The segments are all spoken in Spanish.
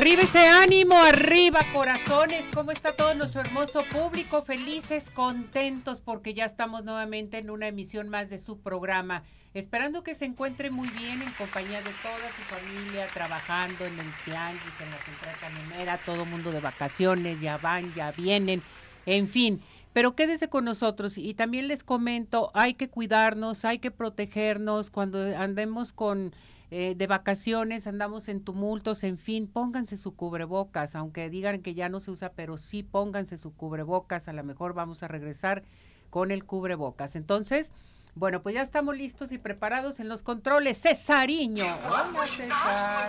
Arriba ese ánimo, arriba corazones, ¿cómo está todo nuestro hermoso público? Felices, contentos porque ya estamos nuevamente en una emisión más de su programa. Esperando que se encuentre muy bien en compañía de toda su familia, trabajando en el tianguis, en la central camionera, todo mundo de vacaciones, ya van, ya vienen, en fin. Pero quédese con nosotros y también les comento, hay que cuidarnos, hay que protegernos cuando andemos con eh, de vacaciones, andamos en tumultos, en fin, pónganse su cubrebocas, aunque digan que ya no se usa, pero sí pónganse su cubrebocas, a lo mejor vamos a regresar con el cubrebocas. Entonces, bueno, pues ya estamos listos y preparados en los controles. Cesariño. Hola, César.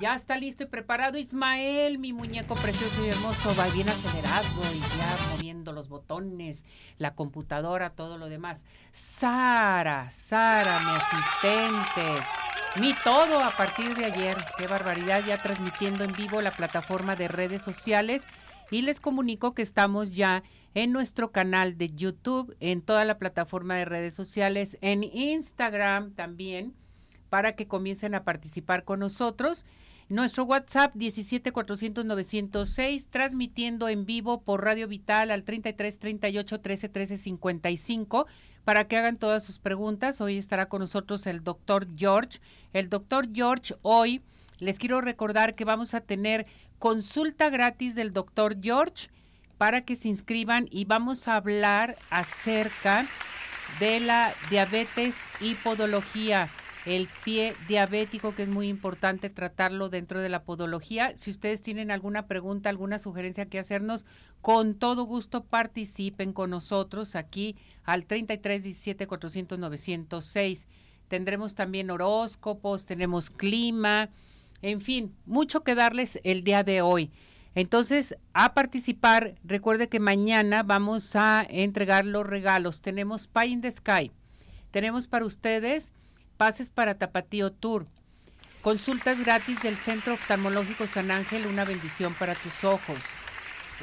Ya está listo y preparado Ismael, mi muñeco precioso y hermoso, va bien acelerado y ya moviendo los botones, la computadora, todo lo demás. Sara, Sara, mi asistente. Mi todo a partir de ayer. Qué barbaridad, ya transmitiendo en vivo la plataforma de redes sociales. Y les comunico que estamos ya en nuestro canal de YouTube, en toda la plataforma de redes sociales, en Instagram también, para que comiencen a participar con nosotros. Nuestro WhatsApp 17400 transmitiendo en vivo por Radio Vital al 33 38 13 13 55 para que hagan todas sus preguntas. Hoy estará con nosotros el doctor George. El doctor George hoy les quiero recordar que vamos a tener consulta gratis del doctor George para que se inscriban y vamos a hablar acerca de la diabetes y podología el pie diabético, que es muy importante tratarlo dentro de la podología. Si ustedes tienen alguna pregunta, alguna sugerencia que hacernos, con todo gusto participen con nosotros aquí al 33 17 400 906. Tendremos también horóscopos, tenemos clima, en fin, mucho que darles el día de hoy. Entonces, a participar, recuerde que mañana vamos a entregar los regalos. Tenemos Pie in the Sky. Tenemos para ustedes pases para Tapatío Tour. Consultas gratis del Centro Oftalmológico San Ángel, una bendición para tus ojos.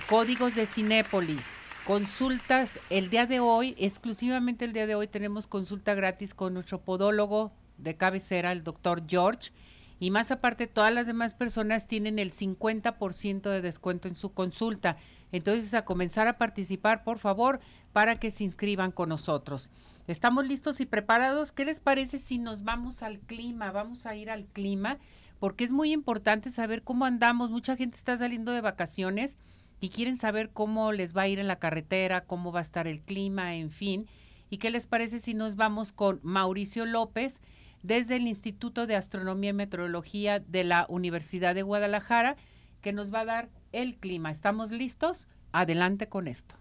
Códigos de Cinépolis. Consultas el día de hoy, exclusivamente el día de hoy tenemos consulta gratis con nuestro podólogo de cabecera, el doctor George. Y más aparte, todas las demás personas tienen el 50% de descuento en su consulta. Entonces, a comenzar a participar, por favor, para que se inscriban con nosotros. Estamos listos y preparados. ¿Qué les parece si nos vamos al clima? Vamos a ir al clima porque es muy importante saber cómo andamos. Mucha gente está saliendo de vacaciones y quieren saber cómo les va a ir en la carretera, cómo va a estar el clima, en fin. ¿Y qué les parece si nos vamos con Mauricio López desde el Instituto de Astronomía y Meteorología de la Universidad de Guadalajara, que nos va a dar el clima? ¿Estamos listos? Adelante con esto.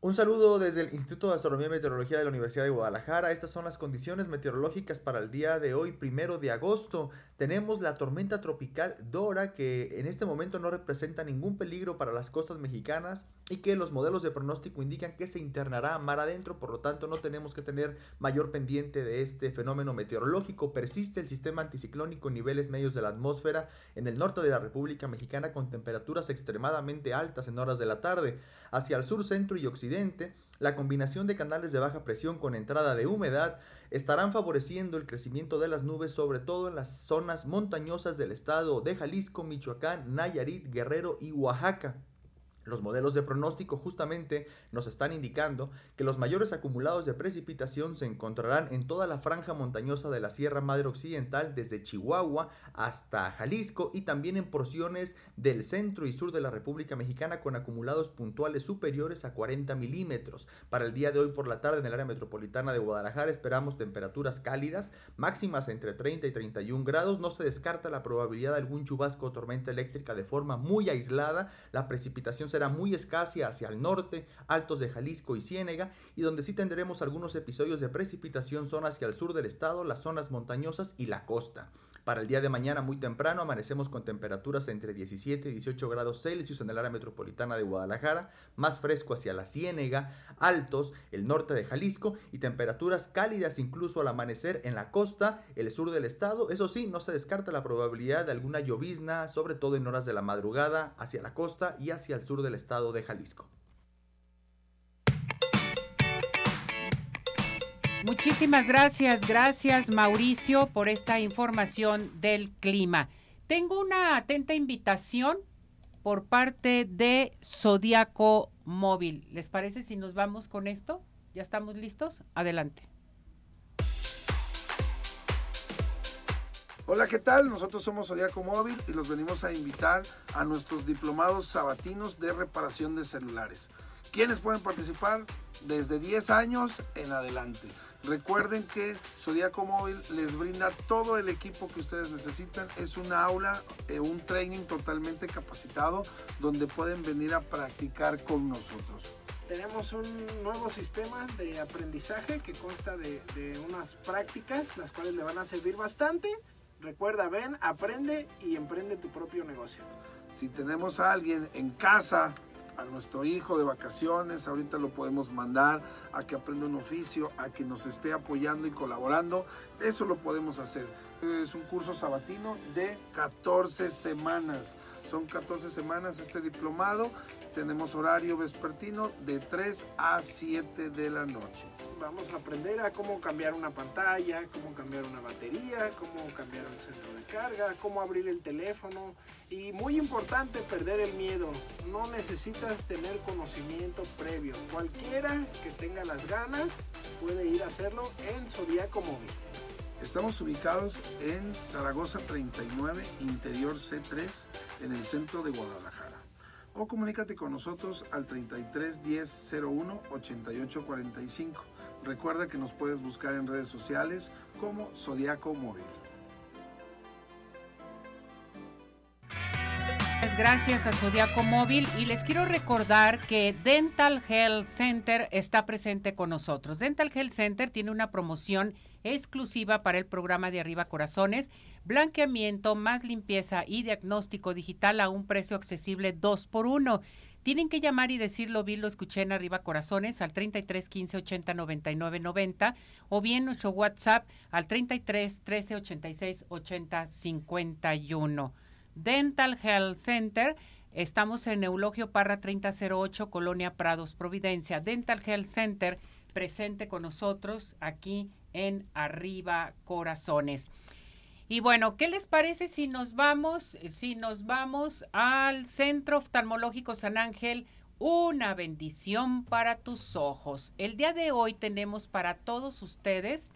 Un saludo desde el Instituto de Astronomía y Meteorología de la Universidad de Guadalajara. Estas son las condiciones meteorológicas para el día de hoy, primero de agosto. Tenemos la tormenta tropical Dora, que en este momento no representa ningún peligro para las costas mexicanas y que los modelos de pronóstico indican que se internará mar adentro, por lo tanto no tenemos que tener mayor pendiente de este fenómeno meteorológico. Persiste el sistema anticiclónico en niveles medios de la atmósfera en el norte de la República Mexicana con temperaturas extremadamente altas en horas de la tarde. Hacia el sur, centro y occidente, la combinación de canales de baja presión con entrada de humedad estarán favoreciendo el crecimiento de las nubes, sobre todo en las zonas montañosas del estado de Jalisco, Michoacán, Nayarit, Guerrero y Oaxaca. Los modelos de pronóstico justamente nos están indicando que los mayores acumulados de precipitación se encontrarán en toda la franja montañosa de la Sierra Madre Occidental desde Chihuahua hasta Jalisco y también en porciones del centro y sur de la República Mexicana con acumulados puntuales superiores a 40 milímetros. Para el día de hoy por la tarde en el área metropolitana de Guadalajara esperamos temperaturas cálidas, máximas entre 30 y 31 grados. No se descarta la probabilidad de algún chubasco o tormenta eléctrica de forma muy aislada. La precipitación será muy escasa hacia el norte, altos de Jalisco y Ciénega, y donde sí tendremos algunos episodios de precipitación son hacia el sur del estado, las zonas montañosas y la costa. Para el día de mañana muy temprano amanecemos con temperaturas entre 17 y 18 grados Celsius en el área metropolitana de Guadalajara, más fresco hacia la Ciénega, altos el norte de Jalisco y temperaturas cálidas incluso al amanecer en la costa, el sur del estado. Eso sí, no se descarta la probabilidad de alguna llovizna, sobre todo en horas de la madrugada hacia la costa y hacia el sur del estado de Jalisco. Muchísimas gracias, gracias Mauricio por esta información del clima. Tengo una atenta invitación por parte de Zodiaco Móvil. ¿Les parece si nos vamos con esto? ¿Ya estamos listos? Adelante. Hola, ¿qué tal? Nosotros somos Zodiaco Móvil y los venimos a invitar a nuestros diplomados sabatinos de reparación de celulares. ¿Quiénes pueden participar? Desde 10 años en adelante. Recuerden que Zodiaco Móvil les brinda todo el equipo que ustedes necesitan. Es una aula, eh, un training totalmente capacitado donde pueden venir a practicar con nosotros. Tenemos un nuevo sistema de aprendizaje que consta de, de unas prácticas, las cuales le van a servir bastante. Recuerda, ven, aprende y emprende tu propio negocio. Si tenemos a alguien en casa a nuestro hijo de vacaciones, ahorita lo podemos mandar a que aprenda un oficio, a que nos esté apoyando y colaborando, eso lo podemos hacer. Es un curso sabatino de 14 semanas. Son 14 semanas este diplomado. Tenemos horario vespertino de 3 a 7 de la noche. Vamos a aprender a cómo cambiar una pantalla, cómo cambiar una batería, cómo cambiar el centro de carga, cómo abrir el teléfono y muy importante perder el miedo. No necesitas tener conocimiento previo. Cualquiera que tenga las ganas puede ir a hacerlo en Zodiaco Móvil. Estamos ubicados en Zaragoza 39, Interior C3, en el centro de Guadalajara. O comunícate con nosotros al 33 10 01 88 45. Recuerda que nos puedes buscar en redes sociales como Zodiaco Móvil. Gracias a Zodiaco Móvil y les quiero recordar que Dental Health Center está presente con nosotros. Dental Health Center tiene una promoción exclusiva para el programa de Arriba Corazones, blanqueamiento más limpieza y diagnóstico digital a un precio accesible 2 por 1. Tienen que llamar y decirlo, vi, lo escuché en Arriba Corazones al 33 15 80 99 90 o bien nuestro WhatsApp al 33 13 86 80 51. Dental Health Center. Estamos en Eulogio Parra 3008, Colonia Prados, Providencia. Dental Health Center presente con nosotros aquí en Arriba Corazones. Y bueno, ¿qué les parece si nos vamos, si nos vamos al Centro Oftalmológico San Ángel? Una bendición para tus ojos. El día de hoy tenemos para todos ustedes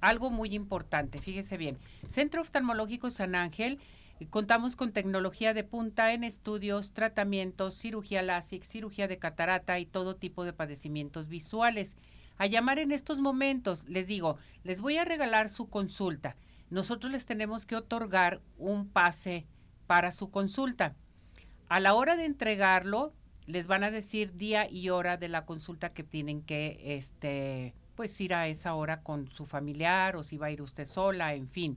algo muy importante. Fíjese bien. Centro Oftalmológico San Ángel, eh, contamos con tecnología de punta en estudios, tratamientos, cirugía láser, cirugía de catarata y todo tipo de padecimientos visuales a llamar en estos momentos. Les digo, les voy a regalar su consulta. Nosotros les tenemos que otorgar un pase para su consulta. A la hora de entregarlo, les van a decir día y hora de la consulta que tienen que este pues ir a esa hora con su familiar o si va a ir usted sola, en fin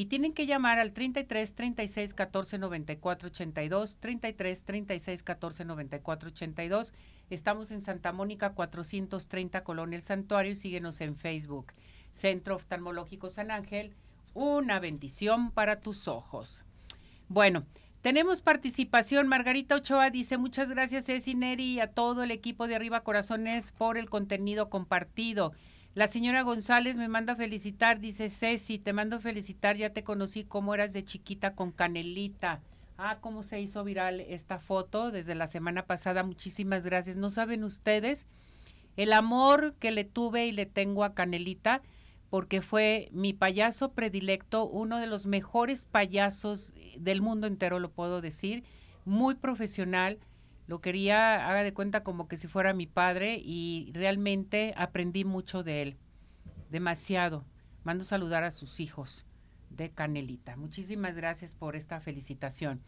y tienen que llamar al 33 36 14 94 82, 33 36 14 94 82. Estamos en Santa Mónica 430 Colonia El Santuario síguenos en Facebook. Centro Oftalmológico San Ángel, una bendición para tus ojos. Bueno, tenemos participación. Margarita Ochoa dice muchas gracias Ceci Neri y a todo el equipo de Arriba Corazones por el contenido compartido. La señora González me manda felicitar, dice Ceci, te mando felicitar, ya te conocí cómo eras de chiquita con Canelita. Ah, cómo se hizo viral esta foto desde la semana pasada. Muchísimas gracias. No saben ustedes el amor que le tuve y le tengo a Canelita porque fue mi payaso predilecto, uno de los mejores payasos del mundo entero, lo puedo decir, muy profesional, lo quería, haga de cuenta como que si fuera mi padre y realmente aprendí mucho de él, demasiado. Mando saludar a sus hijos de Canelita. Muchísimas gracias por esta felicitación.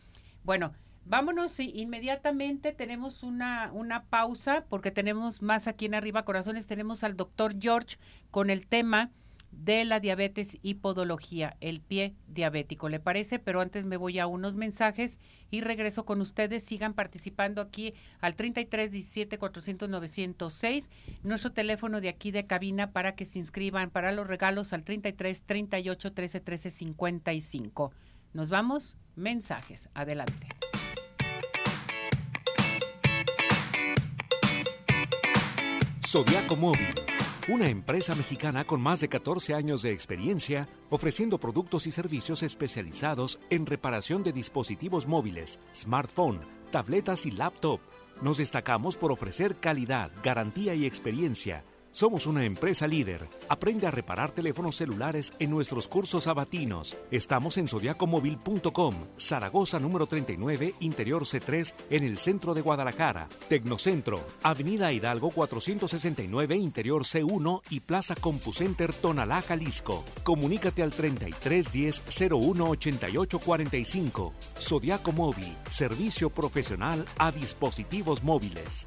Bueno, vámonos inmediatamente, tenemos una, una pausa porque tenemos más aquí en Arriba Corazones, tenemos al doctor George con el tema de la diabetes y podología, el pie diabético. ¿Le parece? Pero antes me voy a unos mensajes y regreso con ustedes. Sigan participando aquí al 33 17 400 906, nuestro teléfono de aquí de cabina para que se inscriban para los regalos al 33 38 13 13 55. Nos vamos. Mensajes. Adelante. Zodiaco Móvil una empresa mexicana con más de 14 años de experiencia ofreciendo productos y servicios especializados en reparación de dispositivos móviles, smartphone, tabletas y laptop. Nos destacamos por ofrecer calidad, garantía y experiencia somos una empresa líder. Aprende a reparar teléfonos celulares en nuestros cursos sabatinos. Estamos en zodiacomóvil.com, Zaragoza número 39, Interior C3, en el centro de Guadalajara. Tecnocentro, Avenida Hidalgo 469, Interior C1 y Plaza CompuCenter Tonalá, Jalisco. Comunícate al 3310 01 88 45. Zodiaco Móvil, servicio profesional a dispositivos móviles.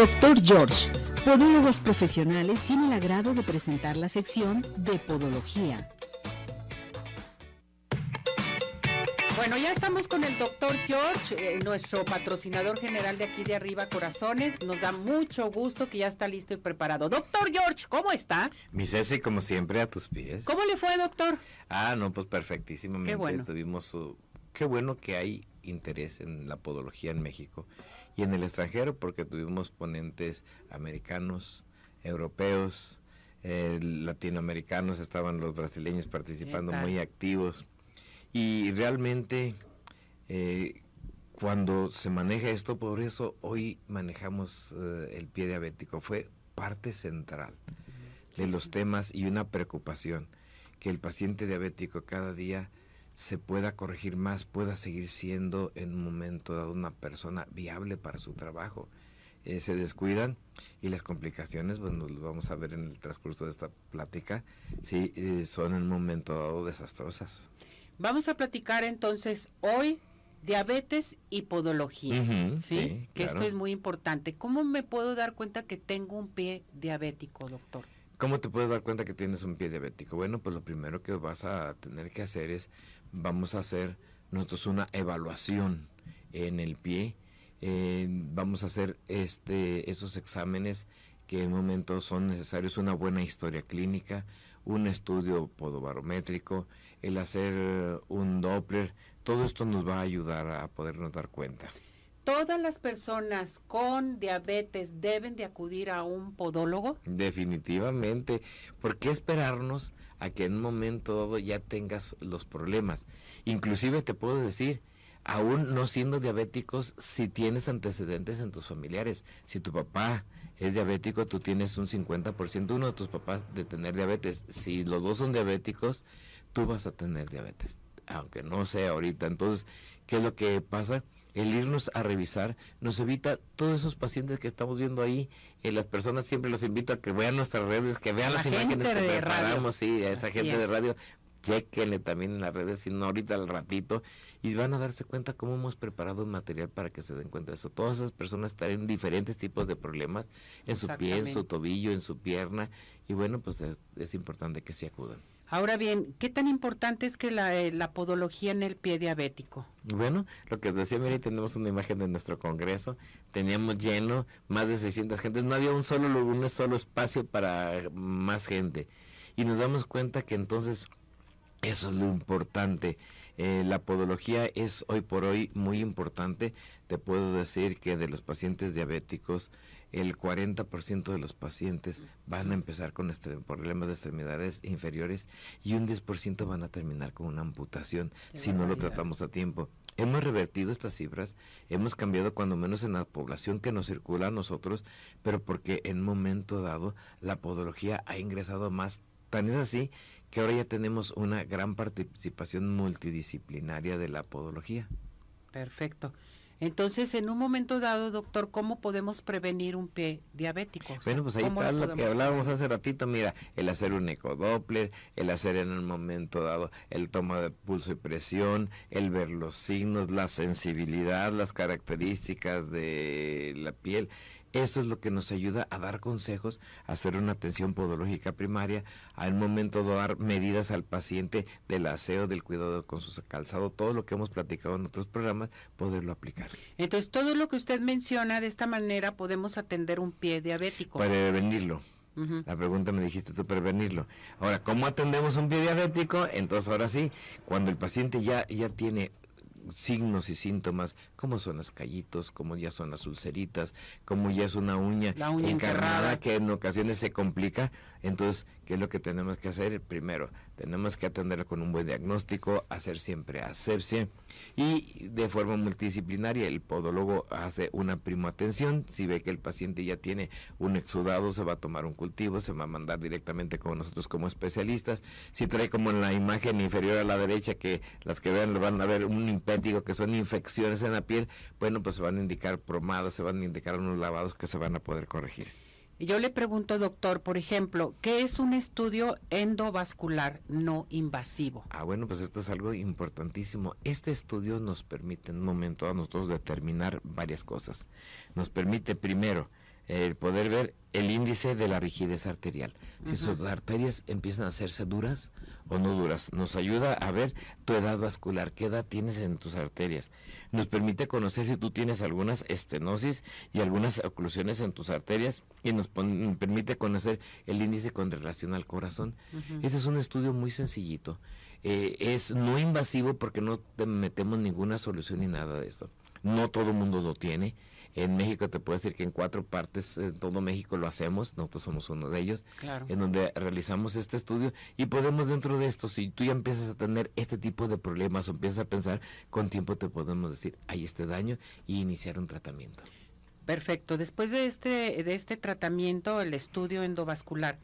Doctor George, Podólogos Profesionales, tiene el agrado de presentar la sección de Podología. Bueno, ya estamos con el doctor George, eh, nuestro patrocinador general de aquí de arriba, Corazones. Nos da mucho gusto que ya está listo y preparado. Doctor George, ¿cómo está? Mi Ceci, como siempre, a tus pies. ¿Cómo le fue, doctor? Ah, no, pues perfectísimamente. Qué bueno. Tuvimos, qué bueno que hay interés en la podología en México y en el extranjero porque tuvimos ponentes americanos, europeos, eh, latinoamericanos, estaban los brasileños participando muy activos. Y realmente eh, cuando se maneja esto, por eso hoy manejamos eh, el pie diabético, fue parte central de los temas y una preocupación que el paciente diabético cada día se pueda corregir más, pueda seguir siendo en un momento dado una persona viable para su trabajo. Eh, se descuidan y las complicaciones, bueno, lo vamos a ver en el transcurso de esta plática, sí, eh, son en un momento dado desastrosas. Vamos a platicar entonces hoy diabetes y podología, ¿sí? Que esto es muy importante. ¿Cómo me puedo dar cuenta que tengo un pie diabético, doctor? ¿Cómo te puedes dar cuenta que tienes un pie diabético? Bueno, pues lo primero que vas a tener que hacer es vamos a hacer nosotros una evaluación en el pie eh, vamos a hacer este, esos exámenes que en momento son necesarios, una buena historia clínica, un estudio podobarométrico, el hacer un Doppler, todo esto nos va a ayudar a podernos dar cuenta. ¿Todas las personas con diabetes deben de acudir a un podólogo? Definitivamente. ¿Por qué esperarnos a que en un momento dado ya tengas los problemas? Inclusive te puedo decir, aún no siendo diabéticos, si tienes antecedentes en tus familiares, si tu papá es diabético, tú tienes un 50% uno de tus papás de tener diabetes. Si los dos son diabéticos, tú vas a tener diabetes, aunque no sea ahorita. Entonces, ¿qué es lo que pasa? El irnos a revisar nos evita todos esos pacientes que estamos viendo ahí. Eh, las personas siempre los invito a que vean nuestras redes, que vean las imágenes que preparamos, sí, a esa gente de radio. Chequenle también en las redes, si no ahorita al ratito, y van a darse cuenta cómo hemos preparado un material para que se den cuenta de eso. Todas esas personas tienen diferentes tipos de problemas en su pie, en su tobillo, en su pierna, y bueno, pues es, es importante que se acudan. Ahora bien, ¿qué tan importante es que la, eh, la podología en el pie diabético? Bueno, lo que decía Mary, tenemos una imagen de nuestro congreso, teníamos lleno, más de 600 gentes, no había un solo, un solo espacio para más gente. Y nos damos cuenta que entonces eso es lo importante. Eh, la podología es hoy por hoy muy importante. Te puedo decir que de los pacientes diabéticos, el 40% de los pacientes van a empezar con problemas de extremidades inferiores y un 10% van a terminar con una amputación si no lo tratamos a tiempo. Hemos revertido estas cifras, hemos cambiado cuando menos en la población que nos circula a nosotros, pero porque en un momento dado la podología ha ingresado más. Tan es así que ahora ya tenemos una gran participación multidisciplinaria de la podología. Perfecto. Entonces, en un momento dado, doctor, ¿cómo podemos prevenir un pie diabético? bueno, pues ahí está lo, que hablábamos hace ratito. Mira, el hacer un ecodoppler, el hacer en un momento dado el toma de pulso y presión, el ver los signos, la sensibilidad, las características de la piel esto es lo que nos ayuda a dar consejos, a hacer una atención podológica primaria, al momento de dar medidas al paciente del aseo, del cuidado con su calzado, todo lo que hemos platicado en otros programas, poderlo aplicar. Entonces, todo lo que usted menciona, de esta manera podemos atender un pie diabético. Prevenirlo. La pregunta me dijiste tú, prevenirlo. Ahora, ¿cómo atendemos un pie diabético? Entonces, ahora sí, cuando el paciente ya, ya tiene signos y síntomas, como son las callitos, como ya son las ulceritas, como ya es una uña, encarnada que en ocasiones se complica. Entonces, ¿qué es lo que tenemos que hacer? Primero, tenemos que atender con un buen diagnóstico, hacer siempre asepsia y de forma multidisciplinaria el podólogo hace una prima atención. Si ve que el paciente ya tiene un exudado, se va a tomar un cultivo, se va a mandar directamente con nosotros como especialistas. Si trae como en la imagen inferior a la derecha, que las que vean lo van a ver un impético, que son infecciones en la piel, bueno, pues se van a indicar promadas, se van a indicar unos lavados que se van a poder corregir. Yo le pregunto, doctor, por ejemplo, ¿qué es un estudio endovascular no invasivo? Ah, bueno, pues esto es algo importantísimo. Este estudio nos permite en un momento a nosotros determinar varias cosas. Nos permite primero el poder ver el índice de la rigidez arterial. Si sus arterias empiezan a hacerse duras o no duras, nos ayuda a ver tu edad vascular, qué edad tienes en tus arterias. Nos permite conocer si tú tienes algunas estenosis y algunas oclusiones en tus arterias y nos permite conocer el índice con relación al corazón. Ese es un estudio muy sencillito. Eh, es no invasivo porque no te metemos ninguna solución ni nada de esto. No todo el mundo lo tiene en México te puedo decir que en cuatro partes, en todo México lo hacemos, nosotros somos uno de ellos, en donde realizamos este estudio y podemos dentro de esto, si tú ya empiezas a tener este tipo de problemas o empiezas a pensar, con tiempo te podemos decir, hay este daño y iniciar un tratamiento. Perfecto, después de este, de este tratamiento, el estudio endovascular,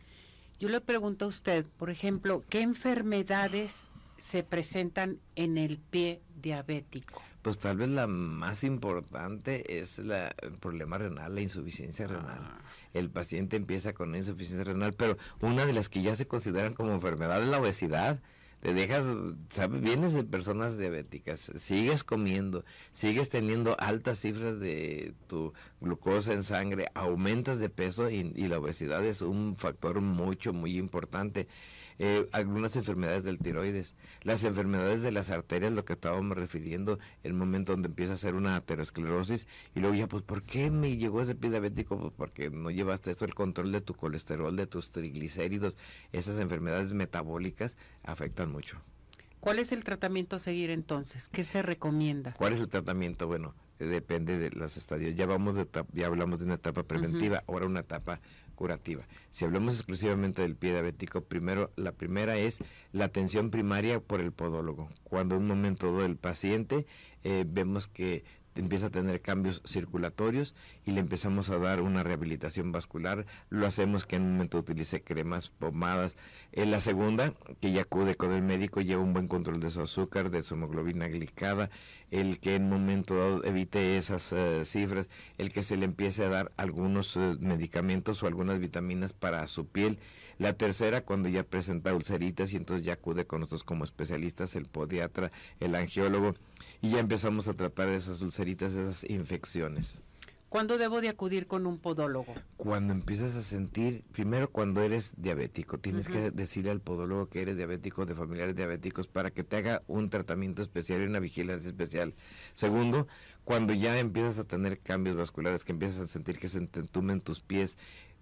yo le pregunto a usted, por ejemplo, ¿qué enfermedades se presentan en el pie diabético? Pues tal vez la más importante es la, el problema renal, la insuficiencia renal. Ah. El paciente empieza con insuficiencia renal, pero una de las que ya se consideran como enfermedad es la obesidad. te dejas, ¿sabes? Vienes de personas diabéticas, sigues comiendo, sigues teniendo altas cifras de tu glucosa en sangre, aumentas de peso y, y la obesidad es un factor mucho, muy importante. Eh, algunas enfermedades del tiroides, las enfermedades de las arterias, lo que estábamos refiriendo, el momento donde empieza a ser una aterosclerosis, y luego ya, pues, ¿por qué me llegó ese pie diabético? Pues porque no llevaste esto, el control de tu colesterol, de tus triglicéridos, esas enfermedades metabólicas afectan mucho. ¿Cuál es el tratamiento a seguir entonces? ¿Qué se recomienda? ¿Cuál es el tratamiento? Bueno, depende de los estadios. Ya vamos de ya hablamos de una etapa preventiva, ahora una etapa curativa. Si hablamos exclusivamente del pie diabético, primero la primera es la atención primaria por el podólogo. Cuando un momento dado el paciente eh, vemos que empieza a tener cambios circulatorios y le empezamos a dar una rehabilitación vascular. Lo hacemos que en un momento utilice cremas, pomadas. En la segunda, que ya acude con el médico, lleva un buen control de su azúcar, de su hemoglobina glicada, el que en un momento dado evite esas eh, cifras, el que se le empiece a dar algunos eh, medicamentos o algunas vitaminas para su piel. La tercera, cuando ya presenta ulceritas y entonces ya acude con nosotros como especialistas, el podiatra, el angiólogo, y ya empezamos a tratar esas ulceritas, esas infecciones. ¿Cuándo debo de acudir con un podólogo? Cuando empiezas a sentir, primero cuando eres diabético, tienes que decirle al podólogo que eres diabético, de familiares diabéticos, para que te haga un tratamiento especial y una vigilancia especial. Segundo, cuando ya empiezas a tener cambios vasculares, que empiezas a sentir que se entumen tus pies,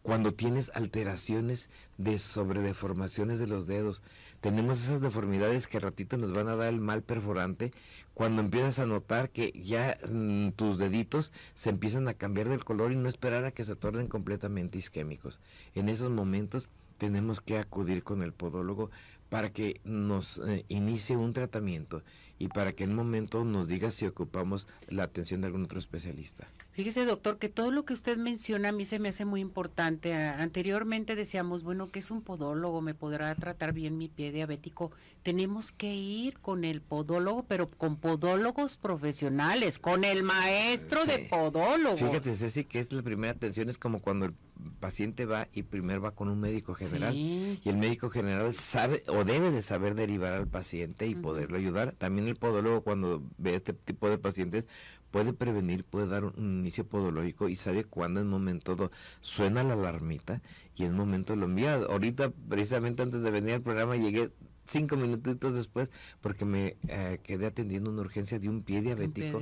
cuando tienes alteraciones de sobredeformaciones de los dedos. Tenemos esas deformidades que ratito nos van a dar el mal perforante cuando empiezas a notar que ya mm, tus deditos se empiezan a cambiar del color y no esperar a que se tornen completamente isquémicos. En esos momentos tenemos que acudir con el podólogo para que nos eh, inicie un tratamiento y para que en un momento nos diga si ocupamos la atención de algún otro especialista. Fíjese, doctor, que todo lo que usted menciona a mí se me hace muy importante. Anteriormente decíamos, bueno, que es un podólogo, me podrá tratar bien mi pie diabético. Tenemos que ir con el podólogo, pero con podólogos profesionales, con el maestro de podólogo. Fíjate, Ceci, que es la primera atención, es como cuando el paciente va y primero va con un médico general y el médico general sabe o debe de saber derivar al paciente y poderlo ayudar. También el podólogo cuando ve este tipo de pacientes puede prevenir, puede dar un inicio podológico y sabe cuándo en momento suena la alarmita y en momento lo envía. Ahorita, precisamente antes de venir al programa, llegué cinco minutitos después porque me eh, quedé atendiendo una urgencia de un pie diabético,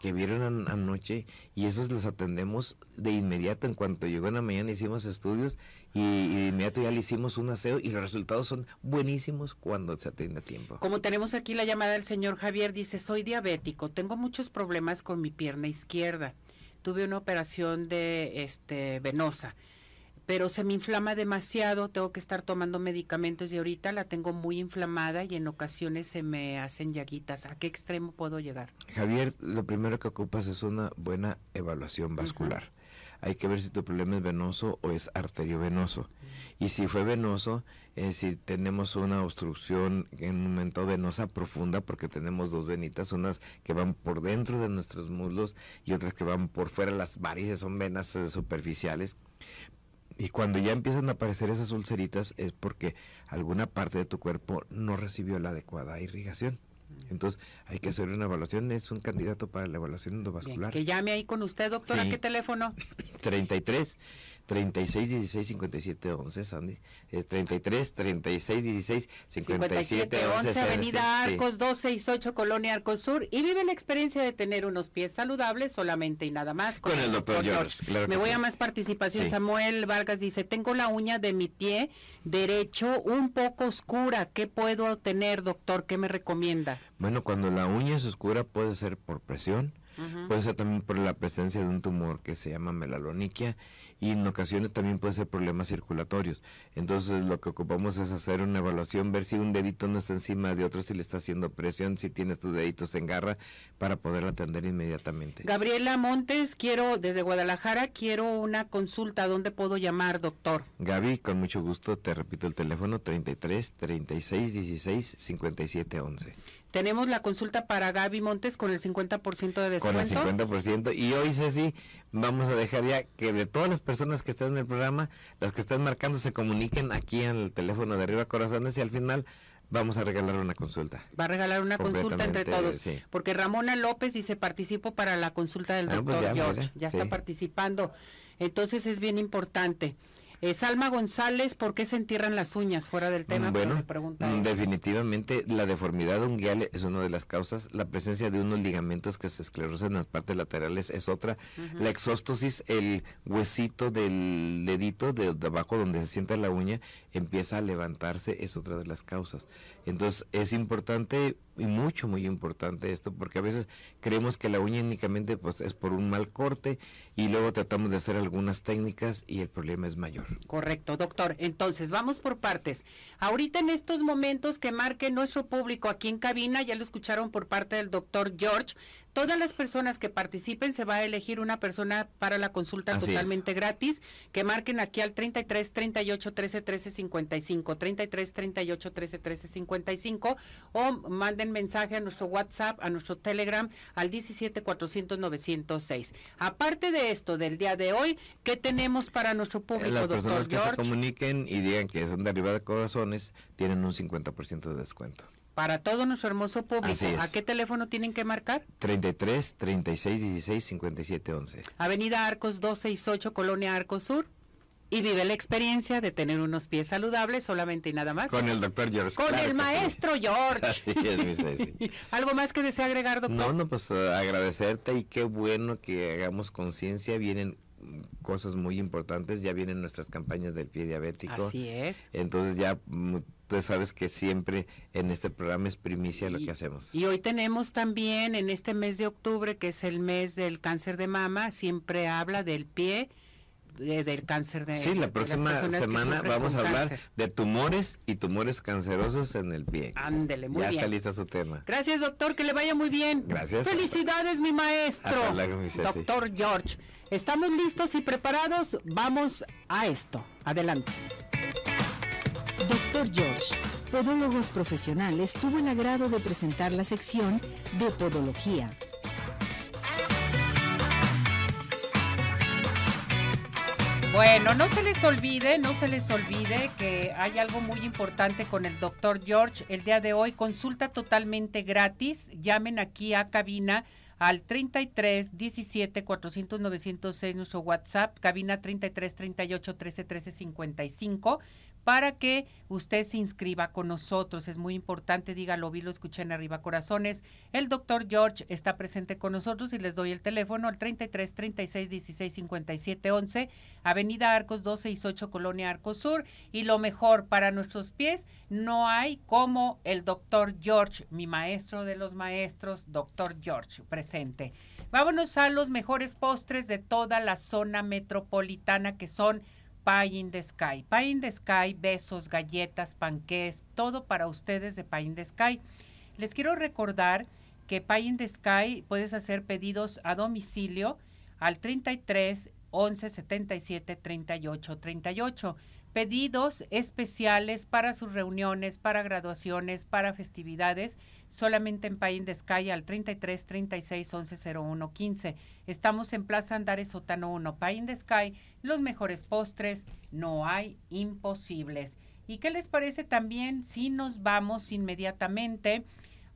que vieron anoche y esos los atendemos de inmediato. En cuanto llegó en la mañana hicimos estudios y, de inmediato ya le hicimos un aseo y los resultados son buenísimos cuando se atiende a tiempo. Como tenemos aquí la llamada del señor Javier, dice, soy diabético, tengo muchos problemas con mi pierna izquierda, tuve una operación de este venosa pero se me inflama demasiado, tengo que estar tomando medicamentos y ahorita la tengo muy inflamada y en ocasiones se me hacen llaguitas. ¿A qué extremo puedo llegar? Javier, lo primero que ocupas es una buena evaluación vascular. Hay que ver si tu problema es venoso o es arteriovenoso. Y si fue venoso, eh, si tenemos una obstrucción en un momento venosa profunda, porque tenemos dos venitas, unas que van por dentro de nuestros muslos y otras que van por fuera, las varices son venas eh, superficiales y cuando ya empiezan a aparecer esas ulceritas es porque alguna parte de tu cuerpo no recibió la adecuada irrigación. Entonces hay que hacer una evaluación, es un candidato para la evaluación endovascular. que llame ahí con usted, doctora, ¿qué teléfono? 33 36 16 57 11, Sandy. 33 36 16 57 11. Avenida Arcos 268, Colonia Arcos Sur. Y vive la experiencia de tener unos pies saludables solamente y nada más. Con, el doctor George. Me voy a más participación. Samuel Vargas dice: Tengo la uña de mi pie derecho un poco oscura. ¿Qué puedo tener, doctor? ¿Qué me recomienda? Bueno, cuando la uña es oscura puede ser por presión. Puede ser también por la presencia de un tumor que se llama melaloniquia y en ocasiones también puede ser problemas circulatorios. Entonces lo que ocupamos es hacer una evaluación, ver si un dedito no está encima de otro, si le está haciendo presión, si tienes tus deditos en garra para poder atender inmediatamente. Gabriela Montes, quiero desde Guadalajara, quiero una consulta, ¿dónde puedo llamar, doctor? Gaby, con mucho gusto, te repito el teléfono 33 36 16 57 11. Tenemos la consulta para Gaby Montes con el 50% de descuento. Con el 50%. Y hoy, Ceci, vamos a dejar ya que de todas las personas que están en el programa, las que están marcando se comuniquen aquí en el teléfono de Arriba Corazones y al final Vamos a regalar una consulta. Va a regalar una consulta entre todos. Porque Ramona López dice participó para la consulta del ah, pues doctor George. ya está participando. Entonces es bien importante. Eh, Salma González, ¿por qué se entierran las uñas fuera del tema? Bueno, definitivamente la deformidad unguial es una de las causas. La presencia de unos ligamentos que se esclerosan en las partes laterales es otra. La exóstosis, el huesito del dedito de, de abajo donde se sienta la uña, empieza a levantarse, es otra de las causas. Entonces es importante y mucho, muy importante esto, porque a veces creemos que la uña únicamente pues, es por un mal corte y luego tratamos de hacer algunas técnicas y el problema es mayor. Correcto, doctor. Entonces, vamos por partes. Ahorita en estos momentos que marque nuestro público aquí en cabina, ya lo escucharon por parte del doctor George, todas las personas que participen se va a elegir una persona para la consulta totalmente gratis, que marquen aquí al 33 38 13 13 55, 33 38 13 13 55 o manden mensaje a nuestro WhatsApp, a nuestro Telegram al 17 400 906. Aparte de esto del día de hoy, ¿qué tenemos para nuestro público, Las personas que se comuniquen y digan que son de arriba de corazones tienen un 50% de descuento para todo nuestro hermoso público. ¿A qué teléfono tienen que marcar? 33 36 16 57 11. Avenida Arcos 268, Colonia Arcos Sur. Y vive la experiencia de tener unos pies saludables solamente y nada más. Con el doctor George. Con el maestro George. ¿Algo más que desea agregar, doctor? No, no, pues uh, agradecerte y qué bueno que hagamos conciencia. Vienen cosas muy importantes, ya vienen nuestras campañas del pie diabético. Así es. Entonces ya sabes que siempre en este programa es primicia lo que hacemos. Y hoy tenemos también en este mes de octubre, que es el mes del cáncer de mama, siempre habla del pie, del cáncer de Sí, la próxima semana vamos a hablar de tumores y tumores cancerosos en el pie. Ándele, muy bien. Ya está lista su tema. Gracias, doctor, que le vaya muy bien. Gracias. Felicidades, mi maestro. doctor George. ¿Estamos listos y preparados? Vamos a esto. Adelante. Doctor George, Podólogos Profesionales, tuvo el agrado de presentar la sección de Podología. Bueno, no se les olvide, no se les olvide que hay algo muy importante con el doctor George. El día de hoy, consulta totalmente gratis. Llamen aquí a cabina al 33 17 400 906 nuestro WhatsApp, cabina 33 38 13 13 55 para que usted se inscriba con nosotros. Es muy importante, dígalo, vi, lo escuché en Arriba Corazones. El doctor George está presente con nosotros y les doy el teléfono al 33 36 16 57 11, Avenida Arcos 268, Colonia Arcos Sur. Y lo mejor para nuestros pies, no hay como el doctor George, mi maestro de los maestros, doctor George, presente. Vámonos a los mejores postres de toda la zona metropolitana que son Pie in the Sky. Pie in the Sky, besos, galletas, panqués, todo para ustedes de Pie in the Sky. Les quiero recordar que Pie in the Sky puedes hacer pedidos a domicilio al 33 11 77 38 38 pedidos especiales para sus reuniones, para graduaciones, para festividades, solamente en Pay de Sky al 33 36 11 01 15. Estamos en Plaza Andares Sótano 1, Pay de Sky, los mejores postres, no hay imposibles. ¿Y qué les parece también si nos vamos inmediatamente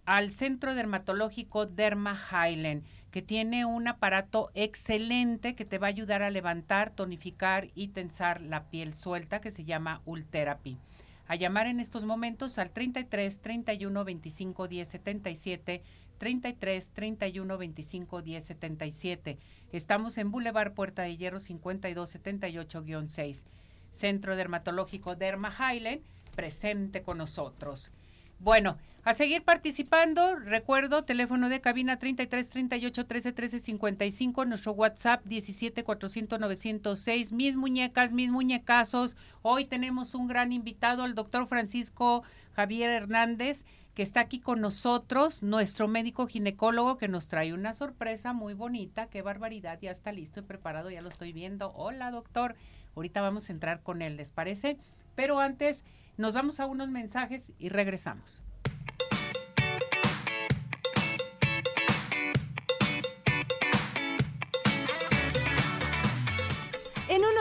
al Centro Dermatológico Derma Highland? Que tiene un aparato excelente que te va a ayudar a levantar, tonificar y tensar la piel suelta que se llama Ultherapy. A llamar en estos momentos al 33 31 25 10 77 33 31 25 10 77. Estamos en Boulevard Puerta de Hierro 52 78-6. Centro Dermatológico Derma Highland, presente con nosotros. Bueno, a seguir participando, recuerdo, teléfono de cabina 33 38 13 13 55, nuestro WhatsApp 17 400 906, mis muñecas, mis muñecazos. Hoy tenemos un gran invitado, el doctor Francisco Javier Hernández, que está aquí con nosotros, nuestro médico ginecólogo que nos trae una sorpresa muy bonita. Qué barbaridad, ya está listo y preparado, ya lo estoy viendo. Hola, doctor. Ahorita vamos a entrar con él, ¿les parece? Pero antes, nos vamos a unos mensajes y regresamos.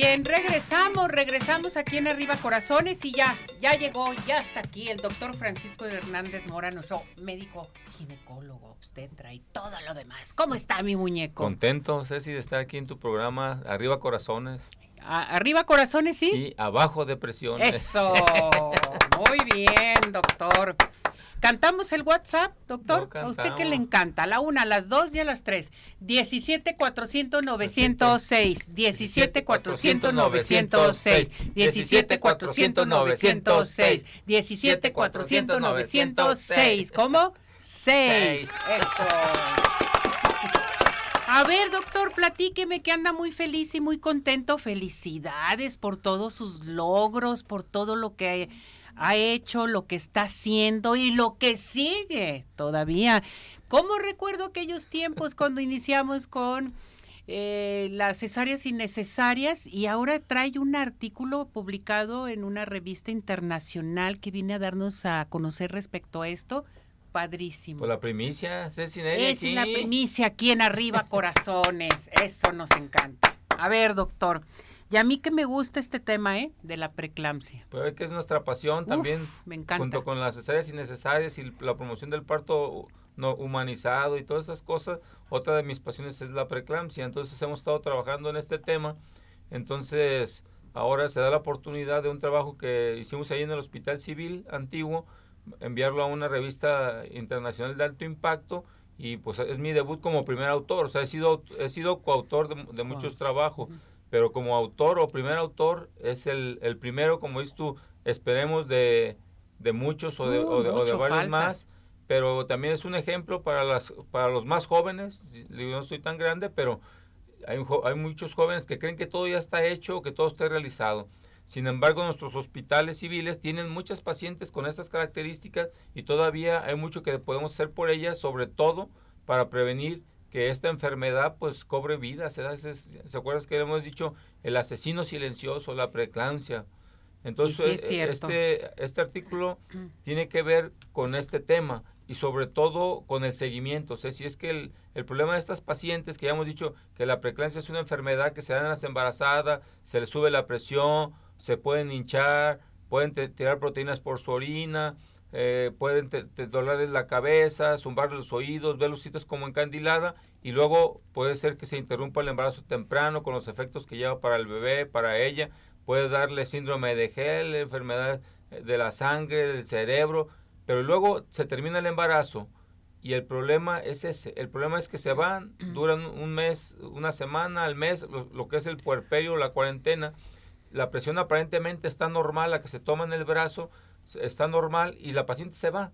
Bien, regresamos, regresamos aquí en Arriba Corazones y ya, ya llegó, ya está aquí el doctor Francisco Hernández Mora, nuestro médico ginecólogo, obstetra y todo lo demás. ¿Cómo está mi muñeco? Contento, Ceci, de estar aquí en tu programa Arriba Corazones. arriba Corazones, sí. Y abajo Depresiones. Eso, muy bien, doctor. ¿Cantamos el WhatsApp, doctor? a usted que le encanta. A la una, a las dos y a las tres. 17 400 906. 17 400 906. 17 400 906. 17 400 906. ¿Cómo? 6. Eso. A ver, doctor, platíqueme que anda muy feliz y muy contento. Felicidades por todos sus logros, por todo lo que ha hecho, lo que está haciendo y lo que sigue todavía. ¿Cómo recuerdo aquellos tiempos cuando iniciamos con eh, las cesáreas innecesarias y ahora trae un artículo publicado en una revista internacional que viene a darnos a conocer respecto a esto? Padrísimo. Por pues la primicia, Ceci Es la primicia aquí en Arriba Corazones. Eso nos encanta. A ver, doctor. Y a mí que me gusta este tema, ¿eh? De la preeclampsia. Pues que es nuestra pasión también. Me encanta. Junto con las cesáreas innecesarias y la promoción del parto no humanizado y todas esas cosas, otra de mis pasiones es la preeclampsia. Entonces hemos estado trabajando en este tema. Entonces ahora se da la oportunidad de un trabajo que hicimos ahí en el Hospital Civil Antiguo, enviarlo a una revista internacional de alto impacto y pues es mi debut como primer autor. O sea, he sido, he sido coautor de, muchos trabajos pero como autor o primer autor es el, el primero, como dices tú, esperemos de, de muchos o de, o de, varios más, pero también es un ejemplo para, las, para los más jóvenes, yo no estoy tan grande, pero hay, hay muchos jóvenes que creen que todo ya está hecho, que todo está realizado. Sin embargo, nuestros hospitales civiles tienen muchas pacientes con estas características y todavía hay mucho que podemos hacer por ellas, sobre todo para prevenir que esta enfermedad pues cobre vida. ¿Se, ¿Se acuerdas que hemos dicho el asesino silencioso, la preeclampsia? Entonces, este, este artículo tiene que ver con este tema y sobre todo con el seguimiento. O sea, si es que el, el, problema de estas pacientes, que ya hemos dicho que la preeclampsia es una enfermedad que se da en las embarazadas, se les sube la presión, se pueden hinchar, pueden tirar proteínas por su orina, eh, pueden dolerles la cabeza, zumbar los oídos, ver los sitios como encandilada y luego puede ser que se interrumpa el embarazo temprano con los efectos que lleva para el bebé, para ella, puede darle síndrome de gel, enfermedad de la sangre, del cerebro, pero luego se termina el embarazo y el problema es ese, el problema es que se van, duran un mes, una semana, al mes, lo, lo que es el puerperio, la cuarentena, la presión aparentemente está normal, la que se toma en el brazo, está normal y la paciente se va.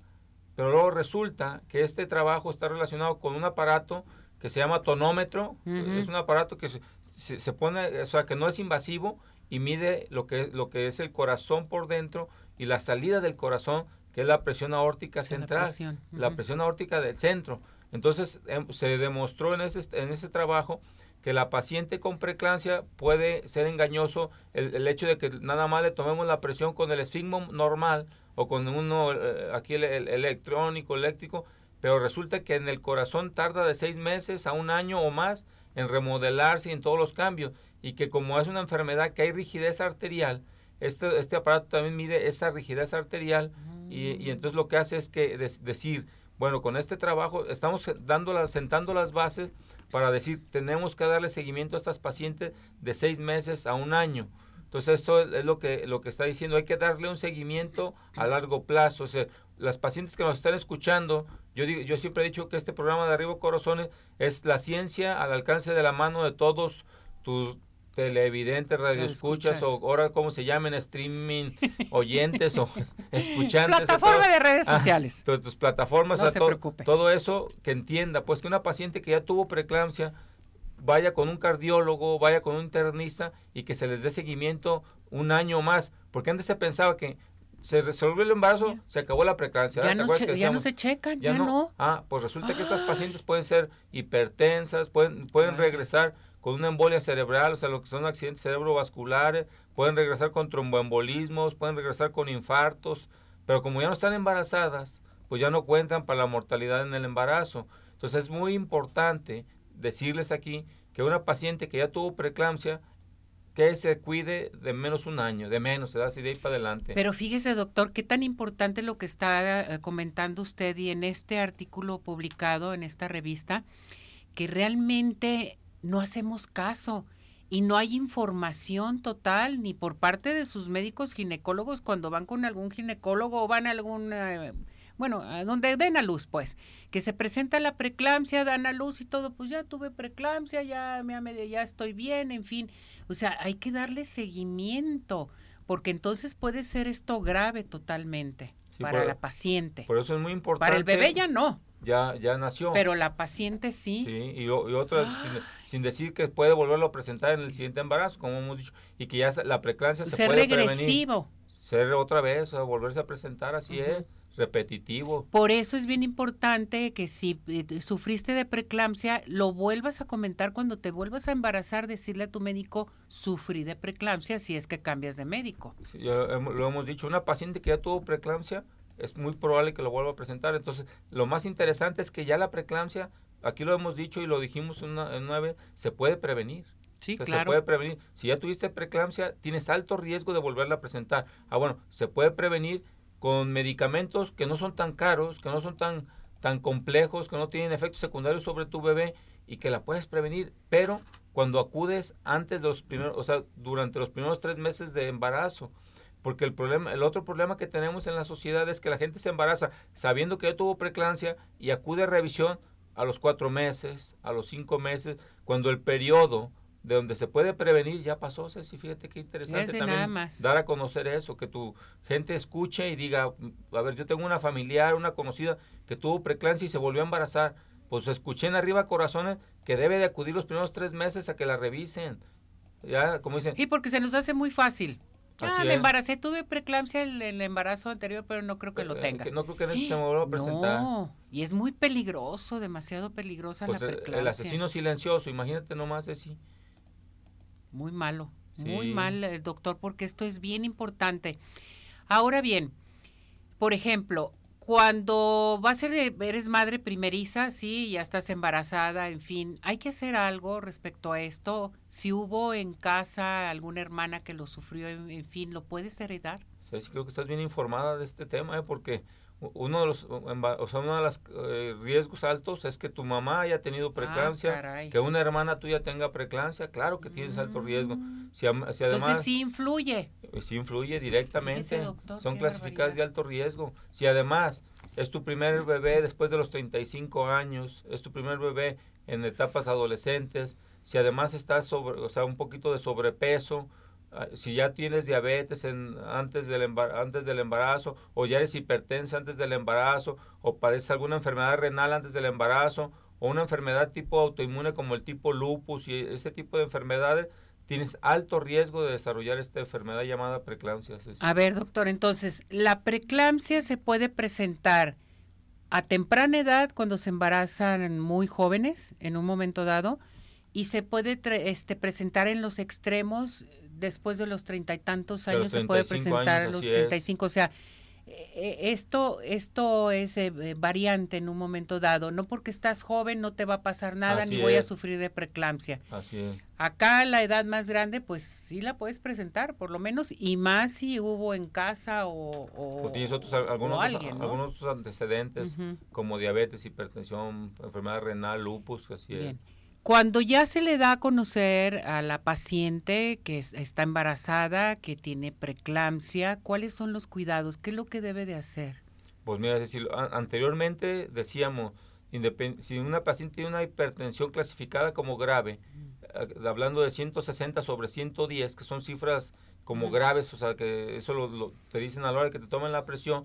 Pero luego resulta que este trabajo está relacionado con un aparato que se llama tonómetro. Es un aparato que se, pone, o sea, que no es invasivo y mide lo que, lo que es el corazón por dentro y la salida del corazón, que es la presión aórtica central, la presión, aórtica del centro. Entonces em, se demostró en ese, en ese trabajo que la paciente con preeclampsia puede ser engañoso el, hecho de que nada más le tomemos la presión con el esfigmo normal o con uno, eh, aquí el, electrónico, eléctrico, pero resulta que en el corazón tarda de seis meses a un año o más en remodelarse y en todos los cambios. Y que como es una enfermedad que hay rigidez arterial, este, este aparato también mide esa rigidez arterial y, y, entonces lo que hace es que decir, bueno, con este trabajo estamos dando sentando las bases para decir, tenemos que darle seguimiento a estas pacientes de seis meses a un año. Entonces, eso es lo que, lo que está diciendo, hay que darle un seguimiento a largo plazo. O sea, las pacientes que nos están escuchando, yo, digo, yo siempre he dicho que este programa de Arriba Corazones es la ciencia al alcance de la mano de todos tus, televidentes, radioescuchas o ahora como se llamen, streaming, oyentes o escuchantes. Plataforma de redes sociales. tus plataformas, todo, todo eso que entienda, pues que una paciente que ya tuvo preeclampsia vaya con un cardiólogo, vaya con un internista y que se les dé seguimiento un año más, Porque antes se pensaba que se resolvió el embarazo, se acabó la preeclampsia. Ya, ¿Te no, che- ya no se checan, ya, no. Ah, pues resulta que estas Ah. pacientes pueden ser hipertensas, pueden, pueden regresar con una embolia cerebral, o sea, lo que son accidentes cerebrovasculares, pueden regresar con tromboembolismos, pueden regresar con infartos, pero como ya no están embarazadas, pues ya no cuentan para la mortalidad en el embarazo. Entonces es muy importante decirles aquí que una paciente que ya tuvo preeclampsia, que se cuide de menos un año, de menos, se da así de ahí para adelante. Pero fíjese, doctor, qué tan importante lo que está eh, comentando usted y en este artículo publicado en esta revista, que realmente no hacemos caso y no hay información total ni por parte de sus médicos ginecólogos cuando van con algún ginecólogo o van a algún, eh, bueno, a donde den a luz, pues, que se presenta la preeclampsia, dan a luz y todo, pues ya tuve preeclampsia, ya, me, me- ya estoy bien, en fin. O sea, hay que darle seguimiento, porque entonces puede ser esto grave totalmente Sí, para por- la paciente. Por eso es muy importante. Para el bebé ya no, Ya, ya nació. pero la paciente sí. Sí, y, y otra, sin, sin decir que puede volverlo a presentar en el siguiente embarazo, como hemos dicho, y que ya la preeclampsia se ser puede prevenir. regresivo. Ser otra vez, o volverse a presentar, así es, repetitivo. Por eso es bien importante que si eh, sufriste de preeclampsia, lo vuelvas a comentar cuando te vuelvas a embarazar, decirle a tu médico, sufrí de preeclampsia si es que cambias de médico. Sí, lo hemos dicho, una paciente que ya tuvo preeclampsia, es muy probable que lo vuelva a presentar. Entonces, lo más interesante es que ya la preeclampsia, aquí lo hemos dicho y lo dijimos en una, una vez, se puede prevenir. Sí, O sea, Se claro. puede prevenir. Si ya tuviste preeclampsia, tienes alto riesgo de volverla a presentar. Ah, bueno, se puede prevenir con medicamentos que no son tan caros, que no son tan, tan complejos, que no tienen efectos secundarios sobre tu bebé y que la puedes prevenir, pero cuando acudes antes de los primeros, o sea, durante los primeros tres meses de embarazo. Porque el problema, el otro problema que tenemos en la sociedad es que la gente se embaraza sabiendo que ya tuvo preeclampsia y acude a revisión a los cuatro meses, a los cinco meses, cuando el periodo de donde se puede prevenir ya pasó, Ceci, fíjate qué interesante Fíjese también más. dar a conocer eso, que tu gente escuche y diga, a ver, yo tengo una familiar, una conocida que tuvo preeclampsia y se volvió a embarazar, pues escuché en arriba corazones que debe de acudir los primeros tres meses a que la revisen, ya, como dicen, Y porque se nos hace muy fácil. Ya Así me es. embaracé, tuve preeclampsia el, el embarazo anterior, pero no creo que lo eh, tenga. que no creo que en eso se me vuelva a presentar. No, y es muy peligroso, demasiado peligrosa Pues la el, preeclampsia. el asesino silencioso, imagínate nomás así. Muy malo, muy Sí. mal, eh, doctor, porque esto es bien importante. Ahora bien, por ejemplo, cuando vas a ser, eh, eres madre primeriza, sí, ya estás embarazada, en fin, hay que hacer algo respecto a esto. Si hubo en casa alguna hermana que lo sufrió, en, en fin, ¿lo puedes heredar? Sí, creo que estás bien informada de este tema, ¿eh? porque uno de los o sea, uno de los eh, riesgos altos es que tu mamá haya tenido Ah, caray. que una hermana tuya tenga preeclampsia, claro que tienes alto riesgo. Si, si Entonces además sí influye. eh, sí influye directamente, doctor, son clasificadas de alto riesgo. Si además es tu primer bebé después de los 35 años, es tu primer bebé en etapas adolescentes, si además estás sobre, o sea, un poquito de sobrepeso, si ya tienes diabetes en, antes, del antes del embarazo, o ya eres hipertensa antes del embarazo, o padeces alguna enfermedad renal antes del embarazo, o una enfermedad tipo autoinmune como el tipo lupus y ese tipo de enfermedades, tienes alto riesgo de desarrollar esta enfermedad llamada preeclampsia. A ver, doctor, entonces, la preeclampsia se puede presentar a temprana edad cuando se embarazan muy jóvenes, en un momento dado, y se puede este, presentar en los extremos después de los treinta y tantos años, se puede 35 presentar años, a los así es. 35, o sea, eh, esto, esto es eh, eh, variante en un momento dado, no porque estás joven no te va a pasar nada Así ni voy a sufrir de preeclampsia. Así es. Acá la edad más grande, pues sí la puedes presentar, por lo menos, y más si hubo en casa o, o- O tienes otros, algunos, o otros- alguien, ¿no? algunos otros antecedentes como diabetes, hipertensión, enfermedad renal, lupus, así es. Cuando ya se le da a conocer a la paciente que es- está embarazada, que tiene preeclampsia, ¿cuáles son los cuidados? ¿Qué es lo que debe de hacer? Pues mira, Cecilio, a- anteriormente decíamos, si una paciente tiene una hipertensión clasificada como grave, eh, hablando de 160 sobre 110, que son cifras como graves, o sea, que eso lo, lo- te dicen a la hora que te tomen la presión,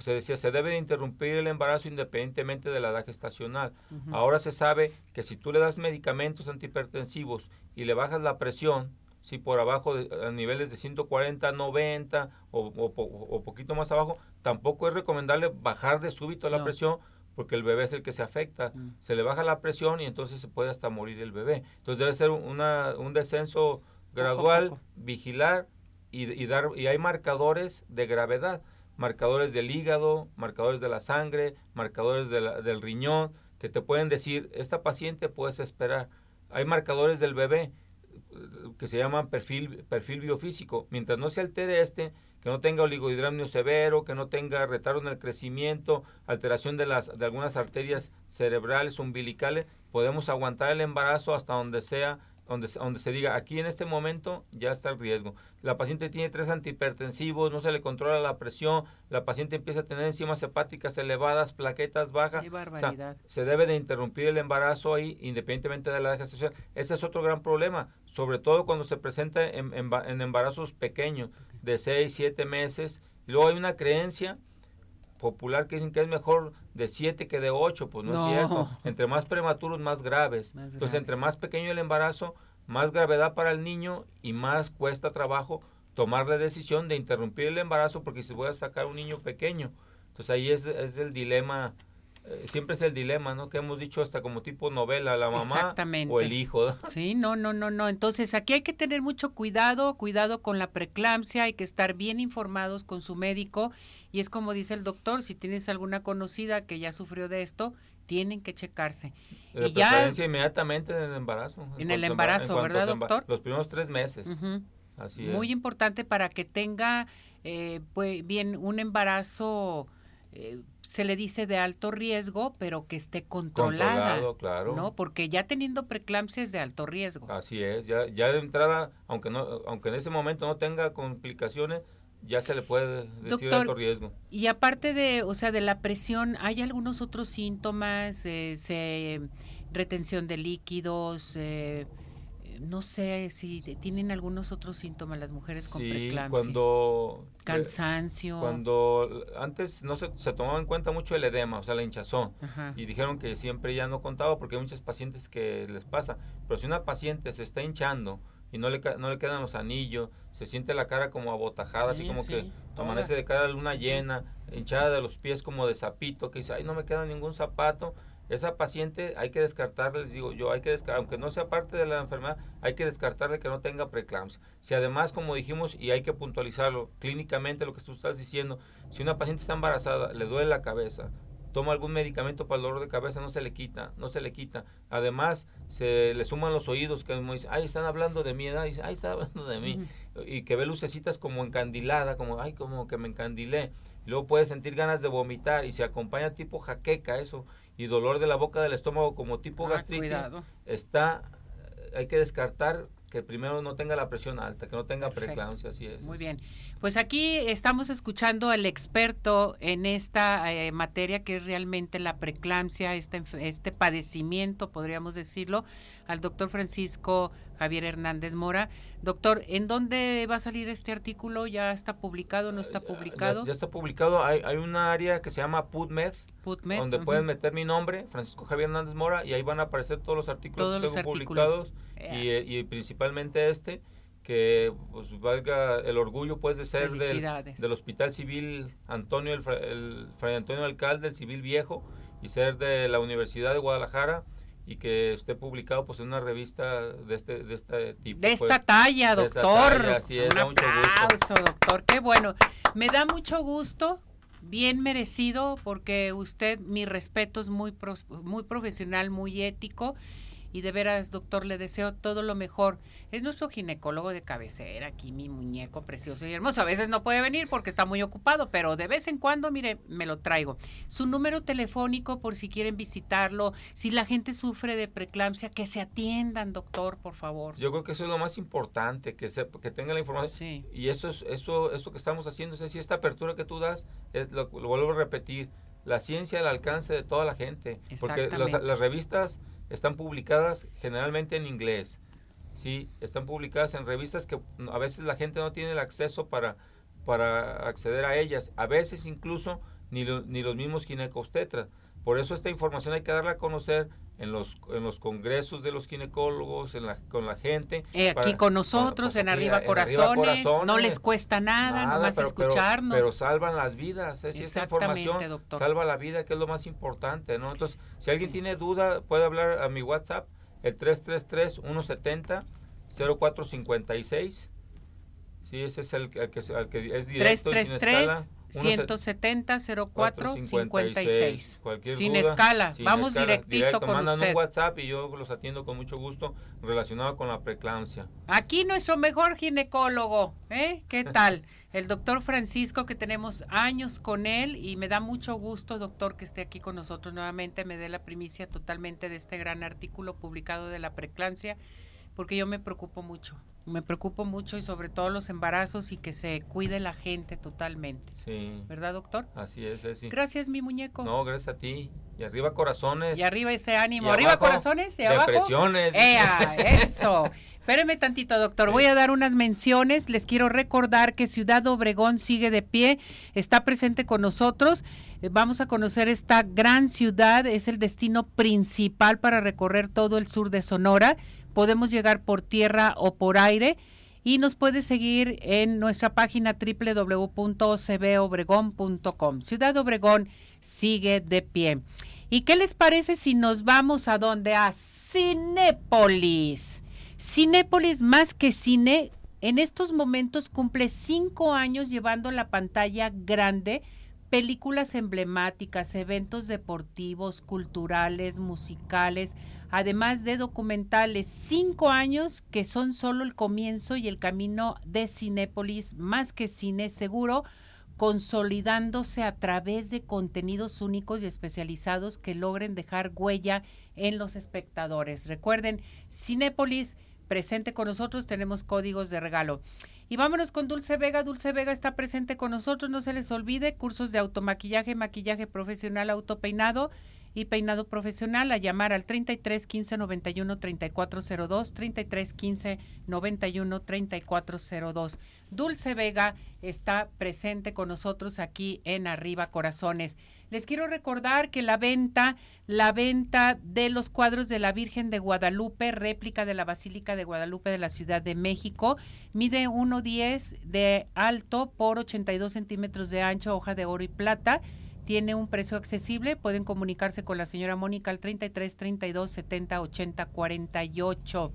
se decía, se debe de interrumpir el embarazo independientemente de la edad gestacional. Ahora se sabe que si tú le das medicamentos antihipertensivos y le bajas la presión, si por abajo de, a niveles de 140, 90 o, o, poquito más abajo, tampoco es recomendable bajar de súbito la presión porque el bebé es el que se afecta. Mm. Se le baja la presión y entonces se puede hasta morir el bebé. Entonces debe ser una, un descenso gradual, vigilar y, y, dar y hay marcadores de gravedad, marcadores del hígado, marcadores de la sangre, marcadores del riñón que te pueden decir esta paciente puedes esperar. Hay marcadores del bebé que se llaman perfil perfil biofísico. Mientras no se altere este, que no tenga oligohidramnio severo, que no tenga retardo en el crecimiento, alteración de las de algunas arterias cerebrales umbilicales, podemos aguantar el embarazo hasta donde sea donde, donde se diga, aquí en este momento ya está el riesgo. La paciente tiene tres antihipertensivos, no se le controla la presión, la paciente empieza a tener enzimas hepáticas elevadas, plaquetas bajas. se debe de interrumpir el embarazo ahí, independientemente de la gestación. Ese es otro gran problema, sobre todo cuando se presenta en, en, embarazos pequeños, de 6, 7 meses. luego hay una creencia popular que dicen que es mejor de 7 que de 8, pues no, es cierto. Entre más prematuros, más graves. Entonces, entre más pequeño el embarazo, más gravedad para el niño y más cuesta trabajo tomar la decisión de interrumpir el embarazo porque se puede sacar un niño pequeño. Entonces ahí es, es el dilema eh, siempre es el dilema, ¿no? Que hemos dicho hasta como tipo novela, la mamá o el hijo. Sí, no, no, no, no. Entonces aquí hay que tener mucho cuidado, cuidado con la preeclampsia, hay que estar bien informados con su médico y es como dice el doctor, si tienes alguna conocida que ya sufrió de esto, tienen que checarse. De y ya inmediatamente en el embarazo. En, el embarazo, ¿verdad, doctor? Los primeros tres meses. Así es. Muy importante para que tenga eh, pues, bien un embarazo eh, se le dice de alto riesgo, pero que esté controlada. Controlado, claro. ¿no? Porque ya teniendo preeclampsia es de alto riesgo. Así es, ya, ya de entrada, aunque, no, aunque en ese momento no tenga complicaciones, ya se le puede decir alto riesgo. Y aparte de, o sea, de la presión, ¿hay algunos otros síntomas? Eh, retención de líquidos, eh, no sé si tienen algunos otros síntomas las mujeres con sí, cuando cansancio. Cuando antes no se, se, tomaba en cuenta mucho el edema, o sea, la hinchazón, y dijeron que siempre ya no contaba porque hay muchas pacientes que les pasa, pero si una paciente se está hinchando y no le no le quedan los anillos, se siente la cara como abotajada, así como que amanece de cara a luna llena, hinchada de los pies como de zapito, que dice, "Ay, no me queda ningún zapato." esa paciente hay que descartarle, les digo yo, hay que descartar, aunque no sea parte de la enfermedad, hay que descartarle que no tenga preeclampsia. Si además, como dijimos, y hay que puntualizarlo clínicamente lo que tú estás diciendo, si una paciente está embarazada, le duele la cabeza, toma algún medicamento para el dolor de cabeza, no se le quita, no se le quita. Además, se le suman los oídos, que dice, ay, están hablando de mi edad, dice, ay, están hablando de mí. Y que ve lucecitas como encandilada, como, ay, como que me encandilé. luego puede sentir ganas de vomitar y se acompaña tipo jaqueca eso y dolor de la boca del estómago como tipo ah, gastritis, está, hay que descartar que primero no tenga la presión alta, que no tenga preeclampsia, así es. Muy bien. Pues aquí estamos escuchando al experto en esta eh, materia que es realmente la preeclampsia, este, este padecimiento, podríamos decirlo, al doctor Francisco Javier Hernández Mora. Doctor, ¿en dónde va a salir este artículo? ¿Ya está publicado? ¿No está publicado? Ya, está publicado. Hay, hay una área que se llama PubMed, donde pueden meter mi nombre, Francisco Javier Hernández Mora, y ahí van a aparecer todos los artículos que tengo publicados y, y, principalmente este que pues valga el orgullo pues de ser del, del, Hospital Civil Antonio el, el Fray Antonio Alcalde el Civil Viejo y ser de la Universidad de Guadalajara y que esté publicado pues en una revista de este de este tipo. De esta pues, talla, doctor. Un aplauso, doctor. Qué bueno. Me da mucho gusto, bien merecido, porque usted, mi respeto, es muy, muy profesional, muy ético y de veras, doctor, le deseo todo lo mejor. Es nuestro ginecólogo de cabecera, aquí mi muñeco precioso y hermoso. A veces no puede venir porque está muy ocupado, pero de vez en cuando, mire, me lo traigo. Su número telefónico por si quieren visitarlo, si la gente sufre de preeclampsia, que se atiendan, doctor, por favor. Yo creo que eso es lo más importante, que se, que tenga la información. Y eso es eso, eso que estamos haciendo, es decir, esta apertura que tú das, es lo, vuelvo a repetir, la ciencia al alcance de toda la gente. Porque las revistas están publicadas generalmente en inglés. Sí, están publicadas en revistas que a veces la gente no tiene el acceso para, para acceder a ellas. A veces incluso ni, ni los mismos ginecobstetras. Por eso esta información hay que darla a conocer en los, en los congresos de los ginecólogos, en la, con la gente. Eh, aquí con nosotros, en, arriba, corazones, no les cuesta nada, nomás escucharnos. Pero, salvan las vidas, si esta información salva la vida, que es lo más importante, ¿no? Entonces, si alguien tiene duda, puede hablar a mi WhatsApp, el 333-170-0456. Sí, ese es el, que, el que es directo 333 170 04 56. Cualquier sin escala, vamos directito con mandan un WhatsApp y yo los atiendo con mucho gusto relacionado con la preeclampsia. Aquí nuestro mejor ginecólogo, ¿eh? ¿Qué tal? El doctor Francisco, que tenemos años con él y me da mucho gusto, doctor, que esté aquí con nosotros nuevamente, me dé la primicia totalmente de este gran artículo publicado de la preeclampsia porque yo me preocupo mucho, me preocupo mucho y sobre todo los embarazos y que se cuide la gente totalmente. Sí. ¿Verdad, doctor? Así es, sí. Gracias, mi muñeco. No, gracias a ti. Y arriba corazones. Y arriba ese ánimo. arriba corazones y abajo. Depresiones. ¡Ea! Eso. Espéreme tantito, doctor. Voy a dar unas menciones. Les quiero recordar que Ciudad Obregón sigue de pie, está presente con nosotros. Eh, vamos a conocer esta gran ciudad. Es el destino principal para recorrer todo el sur de Sonora podemos llegar por tierra o por aire y nos puede seguir en nuestra página www.cbobregón.com. Ciudad Obregón sigue de pie. ¿Y qué les parece si nos vamos a donde? A Cinépolis. Cinépolis más que cine, en estos momentos cumple cinco años llevando la pantalla grande películas emblemáticas, eventos deportivos, culturales, musicales, además de documentales, cinco años que son solo el comienzo y el camino de Cinépolis, más que cine seguro, consolidándose a través de contenidos únicos y especializados que logren dejar huella en los espectadores. Recuerden, Cinépolis presente con nosotros, tenemos códigos de regalo. Y vámonos con Dulce Vega. Dulce Vega está presente con nosotros, no se les olvide, cursos de automaquillaje, maquillaje profesional, autopeinado y peinado profesional a llamar al 33 15 91 3402 33 15 91 3402 Dulce Vega está presente con nosotros aquí en Arriba Corazones. Les quiero recordar que la venta, la venta de los cuadros de la Virgen de Guadalupe, réplica de la Basílica de Guadalupe de la Ciudad de México, mide 1,10 de alto por 82 centímetros de ancho, hoja de oro y plata tiene un precio accesible. Pueden comunicarse con la señora Mónica al 33 32 70 80 48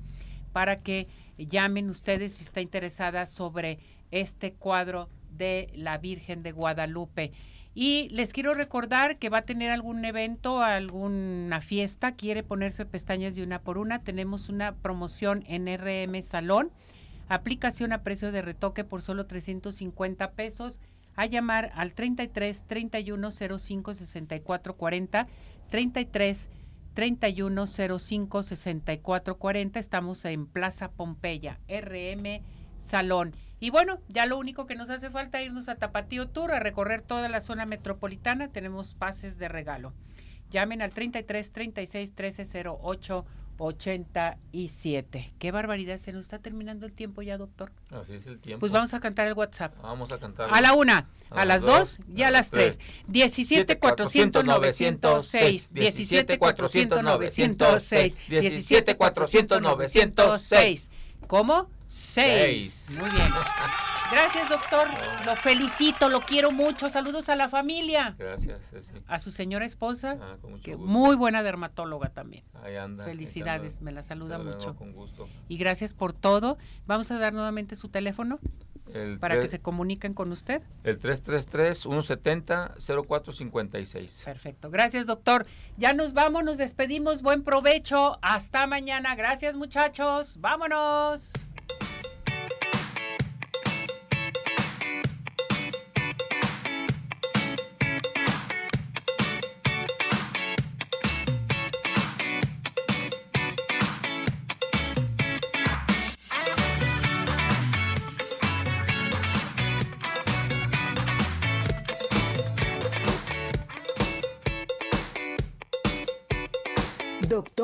para que llamen ustedes si está interesada sobre este cuadro de la Virgen de Guadalupe. Y les quiero recordar que va a tener algún evento, alguna fiesta, quiere ponerse pestañas de una por una. Tenemos una promoción en RM Salón, aplicación a precio de retoque por solo 350 pesos a llamar al 33 31 05 64 40 33 31 05 64 40 estamos en Plaza Pompeya RM Salón. Y bueno ya lo único que nos hace falta es irnos a Tapatío Tour a recorrer toda la zona metropolitana. Tenemos pases de regalo. Llamen al 33 36 13 08 87. Qué barbaridad, se nos está terminando el tiempo ya, doctor. Así es el tiempo. Pues vamos a cantar el WhatsApp. Vamos a cantar. A la una, a, las dos y a, las tres. 17 400 906. 17 400 906. 17 400 906. ¿Cómo? Seis. Muy bien. Gracias, doctor. Lo felicito, lo quiero mucho. Saludos a la familia. Gracias, A su señora esposa, ah, que muy buena dermatóloga también. Ahí anda. Felicidades, me la saluda mucho. Con gusto. Y gracias por todo. Vamos a dar nuevamente su teléfono para que se comuniquen con usted. El 333-170-0456. Perfecto. Gracias, doctor. Ya nos vamos, nos despedimos. Buen provecho. Hasta mañana. Gracias, muchachos. Vámonos.